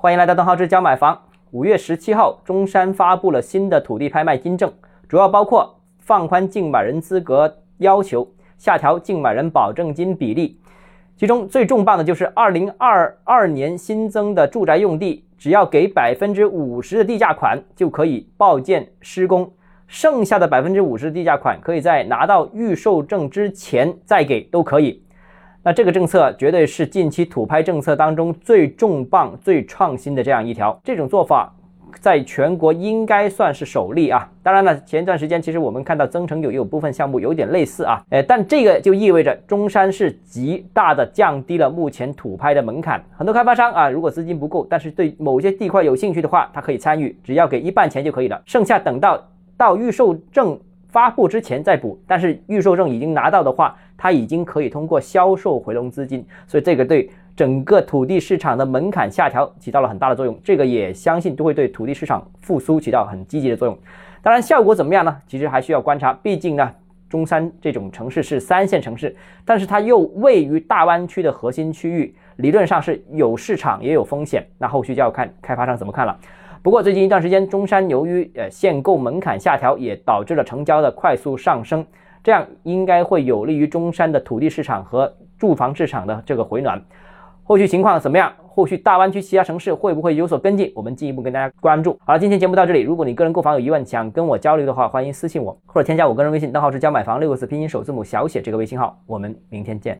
欢迎来到邓浩志教买房。五月十七号，中山发布了新的土地拍卖金政，主要包括放宽竞买人资格要求，下调竞买人保证金比例。其中最重磅的就是二零二二年新增的住宅用地，只要给百分之五十的地价款就可以报建施工，剩下的百分之五十的地价款可以在拿到预售证之前再给都可以。那这个政策绝对是近期土拍政策当中最重磅、最创新的这样一条。这种做法在全国应该算是首例啊。当然了，前一段时间其实我们看到增城有有部分项目有点类似啊，哎，但这个就意味着中山是极大的降低了目前土拍的门槛。很多开发商啊，如果资金不够，但是对某些地块有兴趣的话，他可以参与，只要给一半钱就可以了，剩下等到到预售证。发布之前再补，但是预售证已经拿到的话，它已经可以通过销售回笼资金，所以这个对整个土地市场的门槛下调起到了很大的作用。这个也相信都会对土地市场复苏起到很积极的作用。当然，效果怎么样呢？其实还需要观察。毕竟呢，中山这种城市是三线城市，但是它又位于大湾区的核心区域，理论上是有市场也有风险。那后续就要看开发商怎么看了。不过最近一段时间，中山由于呃限购门槛下调，也导致了成交的快速上升，这样应该会有利于中山的土地市场和住房市场的这个回暖。后续情况怎么样？后续大湾区其他城市会不会有所跟进？我们进一步跟大家关注。好了，今天节目到这里。如果你个人购房有疑问，想跟我交流的话，欢迎私信我或者添加我个人微信，账号是教买房六个字拼音首字母小写这个微信号。我们明天见。